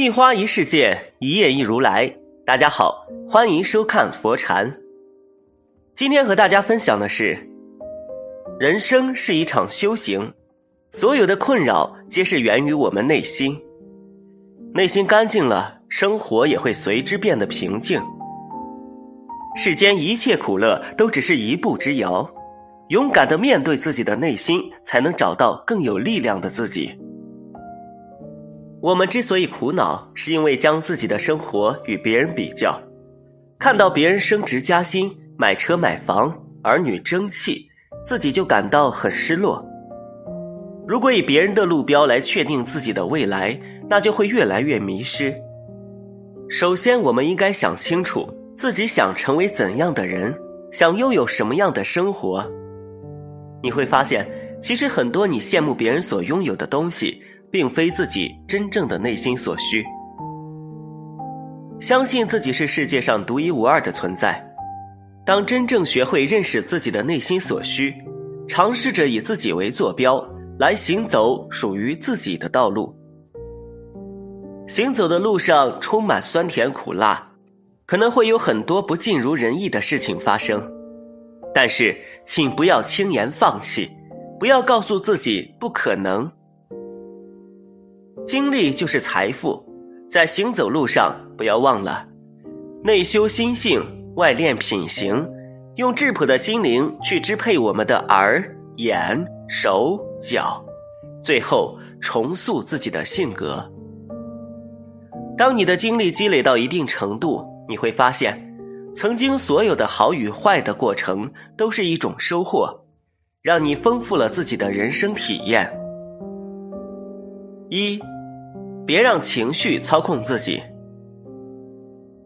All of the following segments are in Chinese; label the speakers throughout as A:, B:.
A: 一花一世界，一叶一如来。大家好，欢迎收看佛禅。今天和大家分享的是，人生是一场修行，所有的困扰皆是源于我们内心。内心干净了，生活也会随之变得平静。世间一切苦乐都只是一步之遥，勇敢的面对自己的内心，才能找到更有力量的自己。我们之所以苦恼，是因为将自己的生活与别人比较，看到别人升职加薪、买车买房、儿女争气，自己就感到很失落。如果以别人的路标来确定自己的未来，那就会越来越迷失。首先，我们应该想清楚自己想成为怎样的人，想拥有什么样的生活。你会发现，其实很多你羡慕别人所拥有的东西。并非自己真正的内心所需。相信自己是世界上独一无二的存在。当真正学会认识自己的内心所需，尝试着以自己为坐标来行走属于自己的道路。行走的路上充满酸甜苦辣，可能会有很多不尽如人意的事情发生，但是请不要轻言放弃，不要告诉自己不可能。经历就是财富，在行走路上不要忘了，内修心性，外练品行，用质朴的心灵去支配我们的耳、眼、手、脚，最后重塑自己的性格。当你的经历积累到一定程度，你会发现，曾经所有的好与坏的过程都是一种收获，让你丰富了自己的人生体验。一。别让情绪操控自己。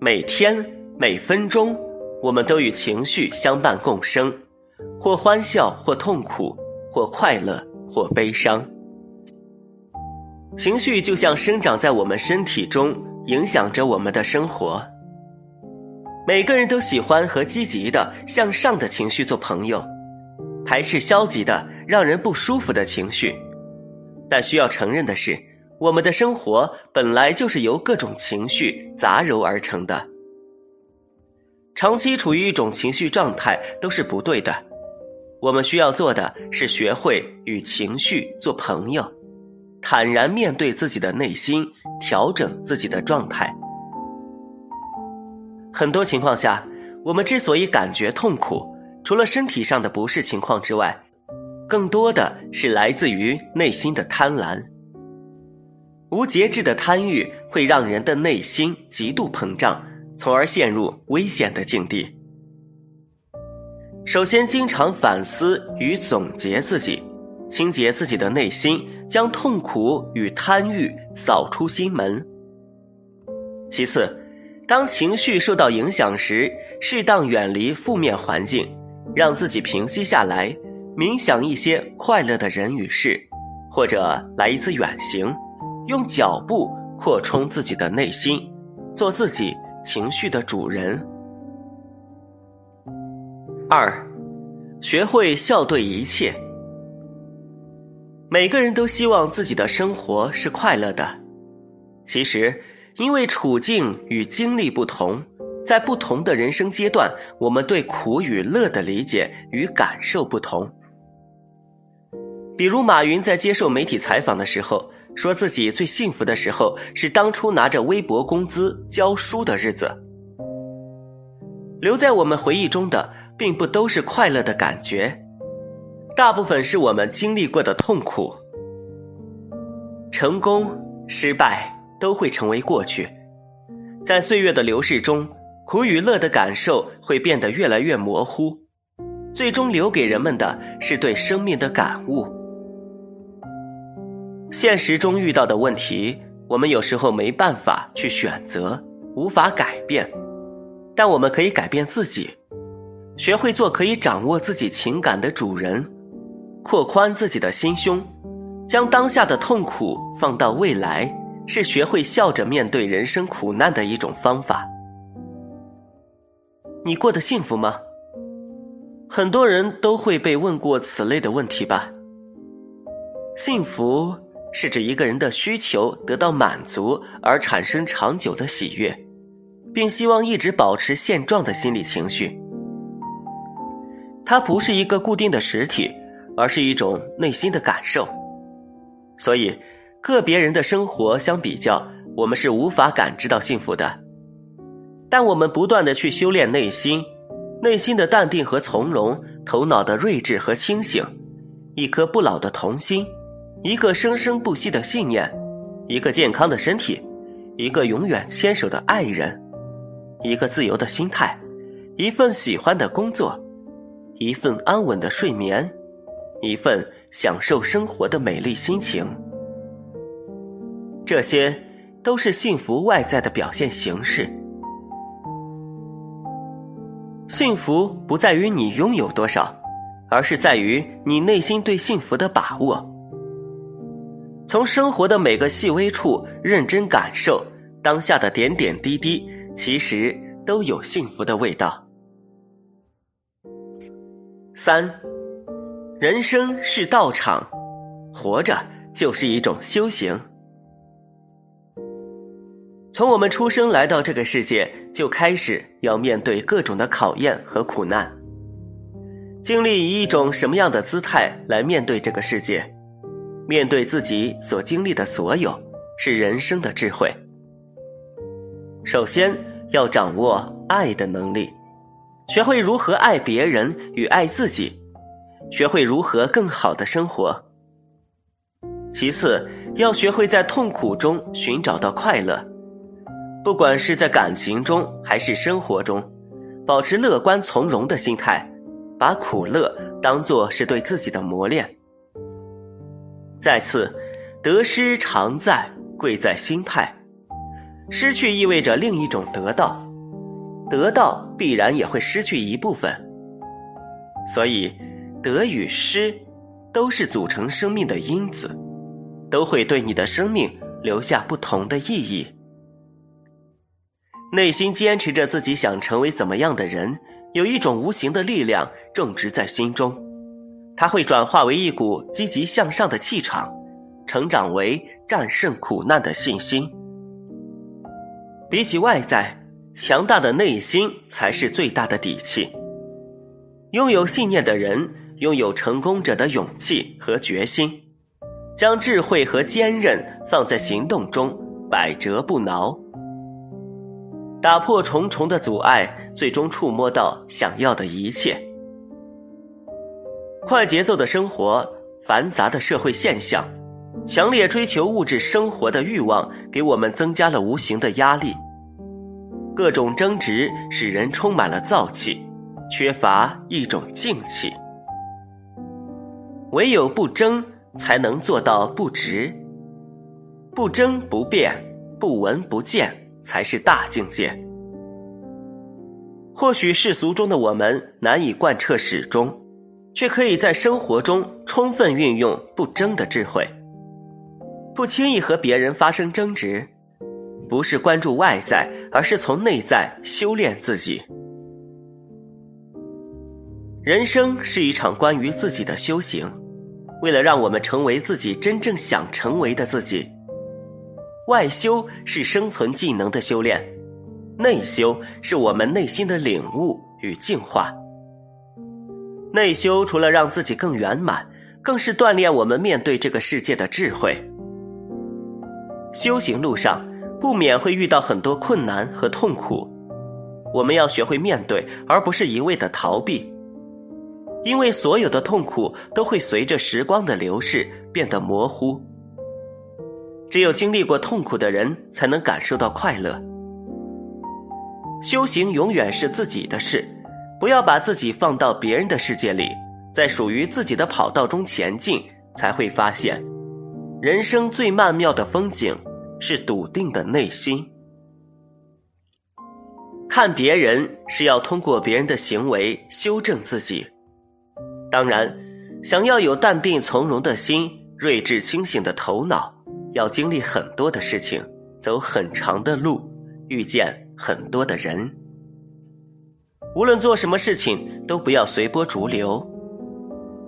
A: 每天每分钟，我们都与情绪相伴共生，或欢笑，或痛苦，或快乐，或悲伤。情绪就像生长在我们身体中，影响着我们的生活。每个人都喜欢和积极的、向上的情绪做朋友，排斥消极的、让人不舒服的情绪。但需要承认的是。我们的生活本来就是由各种情绪杂糅而成的，长期处于一种情绪状态都是不对的。我们需要做的是学会与情绪做朋友，坦然面对自己的内心，调整自己的状态。很多情况下，我们之所以感觉痛苦，除了身体上的不适情况之外，更多的是来自于内心的贪婪。无节制的贪欲会让人的内心极度膨胀，从而陷入危险的境地。首先，经常反思与总结自己，清洁自己的内心，将痛苦与贪欲扫出心门。其次，当情绪受到影响时，适当远离负面环境，让自己平息下来，冥想一些快乐的人与事，或者来一次远行。用脚步扩充自己的内心，做自己情绪的主人。二，学会笑对一切。每个人都希望自己的生活是快乐的，其实，因为处境与经历不同，在不同的人生阶段，我们对苦与乐的理解与感受不同。比如马云在接受媒体采访的时候。说自己最幸福的时候是当初拿着微薄工资教书的日子。留在我们回忆中的，并不都是快乐的感觉，大部分是我们经历过的痛苦。成功、失败都会成为过去，在岁月的流逝中，苦与乐的感受会变得越来越模糊，最终留给人们的是对生命的感悟。现实中遇到的问题，我们有时候没办法去选择，无法改变，但我们可以改变自己，学会做可以掌握自己情感的主人，扩宽自己的心胸，将当下的痛苦放到未来，是学会笑着面对人生苦难的一种方法。你过得幸福吗？很多人都会被问过此类的问题吧。幸福。是指一个人的需求得到满足而产生长久的喜悦，并希望一直保持现状的心理情绪。它不是一个固定的实体，而是一种内心的感受。所以，个别人的生活相比较，我们是无法感知到幸福的。但我们不断的去修炼内心，内心的淡定和从容，头脑的睿智和清醒，一颗不老的童心。一个生生不息的信念，一个健康的身体，一个永远牵手的爱人，一个自由的心态，一份喜欢的工作，一份安稳的睡眠，一份享受生活的美丽心情。这些都是幸福外在的表现形式。幸福不在于你拥有多少，而是在于你内心对幸福的把握。从生活的每个细微处认真感受当下的点点滴滴，其实都有幸福的味道。三，人生是道场，活着就是一种修行。从我们出生来到这个世界，就开始要面对各种的考验和苦难，经历以一种什么样的姿态来面对这个世界？面对自己所经历的所有，是人生的智慧。首先要掌握爱的能力，学会如何爱别人与爱自己，学会如何更好的生活。其次，要学会在痛苦中寻找到快乐，不管是在感情中还是生活中，保持乐观从容的心态，把苦乐当作是对自己的磨练。再次，得失常在，贵在心态。失去意味着另一种得到，得到必然也会失去一部分。所以，得与失，都是组成生命的因子，都会对你的生命留下不同的意义。内心坚持着自己想成为怎么样的人，有一种无形的力量种植在心中。它会转化为一股积极向上的气场，成长为战胜苦难的信心。比起外在，强大的内心才是最大的底气。拥有信念的人，拥有成功者的勇气和决心，将智慧和坚韧放在行动中，百折不挠，打破重重的阻碍，最终触摸到想要的一切。快节奏的生活，繁杂的社会现象，强烈追求物质生活的欲望，给我们增加了无形的压力。各种争执使人充满了燥气，缺乏一种静气。唯有不争，才能做到不执。不争不变，不闻不见，才是大境界。或许世俗中的我们难以贯彻始终。却可以在生活中充分运用不争的智慧，不轻易和别人发生争执，不是关注外在，而是从内在修炼自己。人生是一场关于自己的修行，为了让我们成为自己真正想成为的自己，外修是生存技能的修炼，内修是我们内心的领悟与净化。内修除了让自己更圆满，更是锻炼我们面对这个世界的智慧。修行路上不免会遇到很多困难和痛苦，我们要学会面对，而不是一味的逃避。因为所有的痛苦都会随着时光的流逝变得模糊。只有经历过痛苦的人，才能感受到快乐。修行永远是自己的事。不要把自己放到别人的世界里，在属于自己的跑道中前进，才会发现，人生最曼妙的风景是笃定的内心。看别人是要通过别人的行为修正自己，当然，想要有淡定从容的心、睿智清醒的头脑，要经历很多的事情，走很长的路，遇见很多的人。无论做什么事情，都不要随波逐流，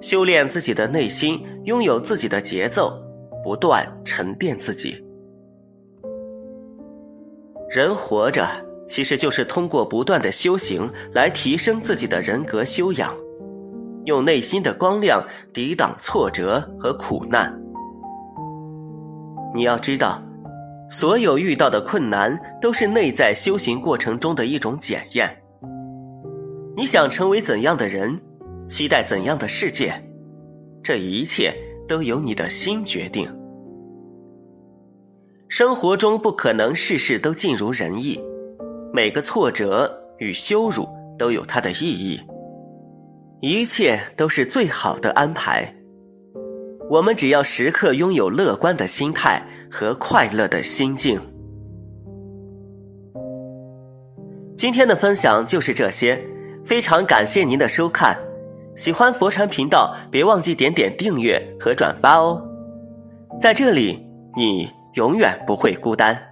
A: 修炼自己的内心，拥有自己的节奏，不断沉淀自己。人活着，其实就是通过不断的修行来提升自己的人格修养，用内心的光亮抵挡挫折和苦难。你要知道，所有遇到的困难都是内在修行过程中的一种检验。你想成为怎样的人，期待怎样的世界，这一切都由你的心决定。生活中不可能事事都尽如人意，每个挫折与羞辱都有它的意义，一切都是最好的安排。我们只要时刻拥有乐观的心态和快乐的心境。今天的分享就是这些，非常感谢您的收看。喜欢佛禅频道，别忘记点点订阅和转发哦。在这里，你。永远不会孤单。